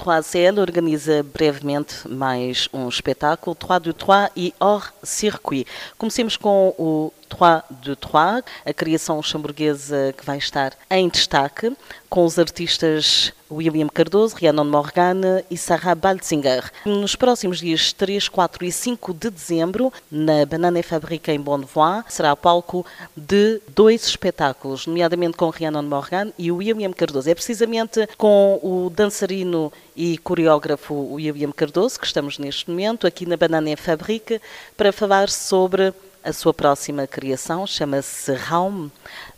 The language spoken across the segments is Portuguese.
O Troisiel organiza brevemente mais um espetáculo, Trois de Trois e Hors Circuit. Comecemos com o Trois de Trois, a criação luxemburguesa que vai estar em destaque, com os artistas William Cardoso, Rhiannon Morgane e Sarah Baltzinger. Nos próximos dias 3, 4 e 5 de dezembro, na Banana Fabrica em Bonnevoie, será palco de dois espetáculos, nomeadamente com Rhiannon Morgane e William Cardoso. É precisamente com o dançarino e coreógrafo William Cardoso que estamos neste momento aqui na Banana Fabrica para falar sobre a sua próxima criação, chama-se Raum.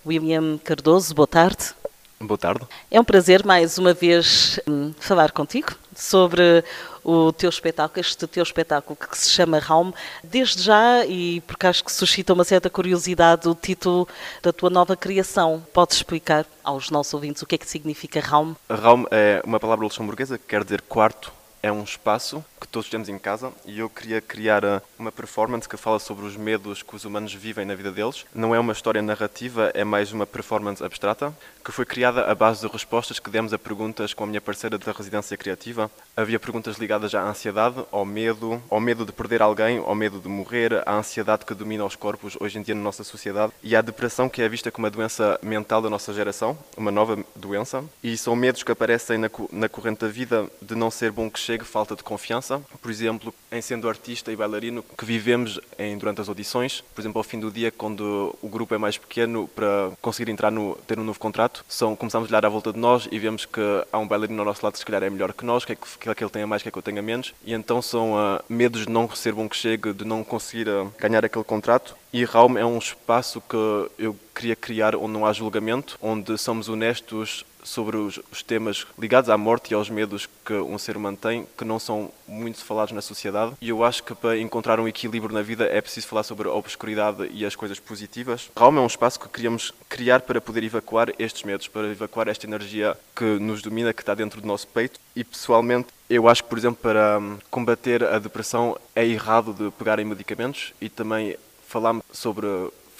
William Cardoso, boa tarde. Boa tarde. É um prazer mais uma vez hum, falar contigo sobre o teu espetáculo, este teu espetáculo que se chama Raum. Desde já, e porque acho que suscita uma certa curiosidade o título da tua nova criação, podes explicar aos nossos ouvintes o que é que significa Raum? Raum é uma palavra luxemburguesa que quer dizer quarto é um espaço que todos temos em casa e eu queria criar uh, uma performance que fala sobre os medos que os humanos vivem na vida deles. Não é uma história narrativa, é mais uma performance abstrata que foi criada à base de respostas que demos a perguntas com a minha parceira da residência criativa. Havia perguntas ligadas à ansiedade, ao medo, ao medo de perder alguém, ao medo de morrer, à ansiedade que domina os corpos hoje em dia na nossa sociedade e à depressão que é vista como uma doença mental da nossa geração, uma nova doença. E são medos que aparecem na, na corrente da vida de não ser bom que chegue, falta de confiança. Por exemplo, em sendo artista e bailarino, que vivemos em, durante as audições. Por exemplo, ao fim do dia, quando o grupo é mais pequeno, para conseguir entrar no, ter um novo contrato, são, começamos a olhar à volta de nós e vemos que há um bailarino ao nosso lado que se calhar é melhor que nós, que é que, que, é que ele tenha mais, que é que eu tenha menos, e então são uh, medos de não ser bom que chegue, de não conseguir uh, ganhar aquele contrato. E Raum é um espaço que eu queria criar onde não há julgamento, onde somos honestos sobre os, os, temas ligados à morte e aos medos que um ser humano tem, que não são muito falados na sociedade. E eu acho que para encontrar um equilíbrio na vida é preciso falar sobre a obscuridade e as coisas positivas. Raum é um espaço que queríamos criar para poder evacuar estes medos, para evacuar esta energia que nos domina, que está dentro do nosso peito. E pessoalmente, eu acho que, por exemplo, para hum, combater a depressão é errado de pegar em medicamentos e também falar sobre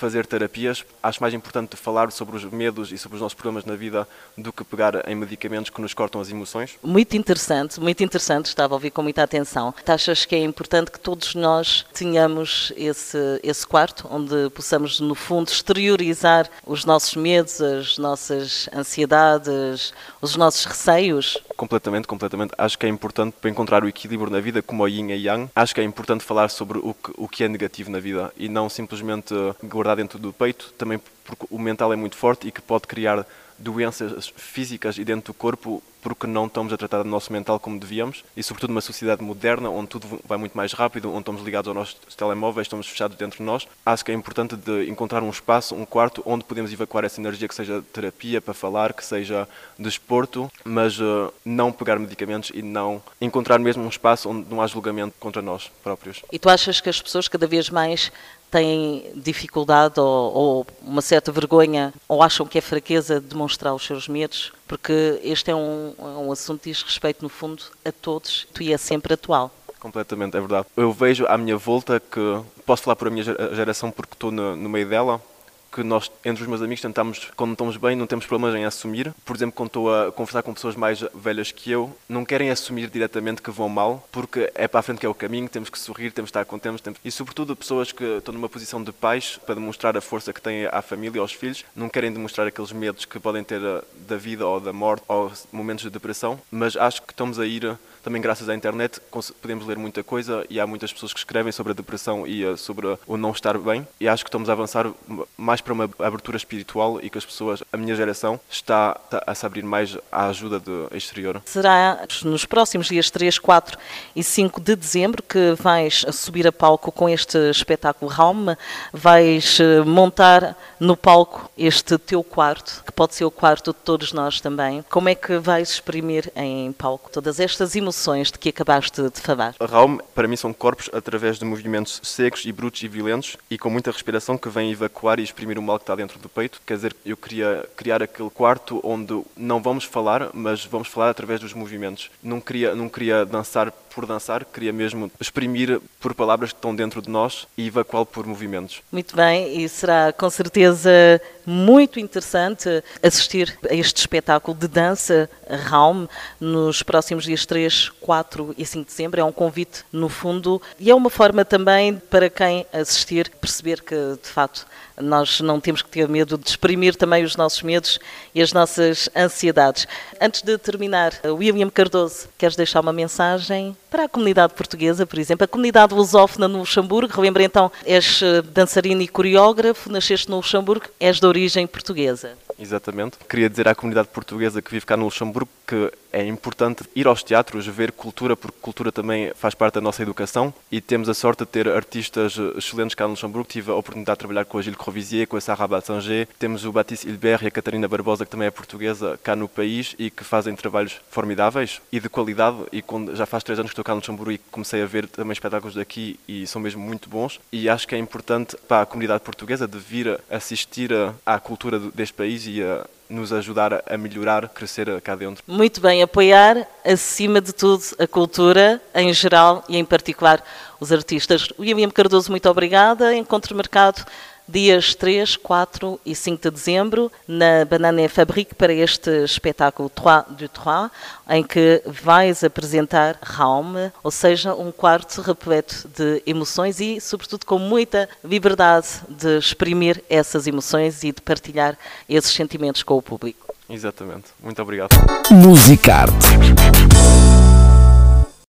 fazer terapias, acho mais importante falar sobre os medos e sobre os nossos problemas na vida do que pegar em medicamentos que nos cortam as emoções. Muito interessante, muito interessante, estava a ouvir com muita atenção. Achas que é importante que todos nós tenhamos esse, esse quarto onde possamos, no fundo, exteriorizar os nossos medos, as nossas ansiedades, os nossos receios? Completamente, completamente. Acho que é importante para encontrar o equilíbrio na vida, como o yin e yang. Acho que é importante falar sobre o que, o que é negativo na vida e não simplesmente guardar dentro do peito, também porque o mental é muito forte e que pode criar doenças físicas e dentro do corpo porque não estamos a tratar do nosso mental como devíamos e sobretudo numa sociedade moderna onde tudo vai muito mais rápido, onde estamos ligados aos nossos telemóveis, estamos fechados dentro de nós, acho que é importante de encontrar um espaço, um quarto onde podemos evacuar essa energia que seja terapia para falar, que seja desporto, mas uh, não pegar medicamentos e não encontrar mesmo um espaço onde não há julgamento contra nós próprios. E tu achas que as pessoas cada vez mais têm dificuldade ou, ou, uma certa vergonha ou acham que é fraqueza demonstrar os seus medos, porque este é um, é um assunto que diz respeito, no fundo, a todos e é sempre atual. Completamente, é verdade. Eu vejo à minha volta que, posso falar por a minha geração porque estou no, no meio dela, que nós, entre os meus amigos, tentamos, quando estamos bem, não temos problemas em assumir. Por exemplo, quando estou a conversar com pessoas mais velhas que eu, não querem assumir diretamente que vão mal, porque é para a frente que é o caminho, temos que sorrir, temos que estar contentes. Temos... E, sobretudo, pessoas que estão numa posição de pais, para demonstrar a força que têm à família, aos filhos, não querem demonstrar aqueles medos que podem ter eh, da vida ou da morte ou momentos de depressão, mas acho que estamos a ir também graças à internet podemos ler muita coisa e há muitas pessoas que escrevem sobre a depressão e eh, sobre o não estar bem e acho que estamos a avançar mais para uma abertura espiritual e que as pessoas, a minha geração, está a se abrir mais à ajuda do exterior. Será nos próximos dias 3, 4 e 5 de dezembro que vais subir a palco com este espetáculo Raum, vais eh, montar no palco este teu quarto, que pode ser o quarto de todos nós também. Como é que vais exprimir em palco todas estas emoções de que acabaste de falar? Raum, para mim, são corpos através de movimentos secos e brutos e violentos e com muita respiração que vêm evacuar e exprimir o mal que está dentro do peito. Quer dizer, eu queria criar aquele quarto onde não vamos falar, mas vamos falar através dos movimentos. Não queria, não queria dançar por dançar, queria mesmo exprimir por palavras que estão dentro de nós e evacuá-lo por movimentos. Muito bem, e será com certeza muito interessante assistir a este espetáculo de dança Raum nos próximos dias 3, 4 e 5 de dezembro. É um convite, no fundo, e é uma forma também para quem assistir perceber que, de facto, nós não temos que ter medo de exprimir também os nossos medos e as nossas ansiedades. Antes de terminar, William Cardoso, queres deixar uma mensagem para a comunidade portuguesa, por exemplo, a comunidade lusófona no Luxemburgo? Relembra então, és eh, dançarino e coreógrafo, nasceste no Luxemburgo, és de origem portuguesa. Exatamente. Queria dizer à comunidade portuguesa que vive cá no Luxemburgo que é importante ir aos teatros, ver cultura, porque cultura também faz parte da nossa educação e temos a sorte de ter artistas excelentes cá no Luxemburgo. Tive a oportunidade de trabalhar com a Gilles Crovisier, com a Sarah Batsanger, temos o Baptiste Hilbert e a Catarina Barbosa, que também é portuguesa, cá no país e que fazem trabalhos formidáveis e de qualidade. E já faz três anos que estou cá no Luxemburgo e comecei a ver também espetáculos daqui e são mesmo muito bons. E acho que é importante para a comunidade portuguesa de vir assistir à cultura deste país e a nos ajudar a melhorar, crescer cá dentro. Muito bem, apoiar acima de tudo a cultura em geral e em particular os artistas. William Cardoso, muito obrigada. Encontro marcado dias 3, 4 e 5 de dezembro na Banana Fabrique para este espetáculo 3 du 3, em que vais apresentar Raum, ou seja, um quarto repleto de emoções e, sobretudo, com muita liberdade de exprimir essas emoções e de partilhar esses sentimentos com o público. Exatamente. Muito obrigado. Musicarte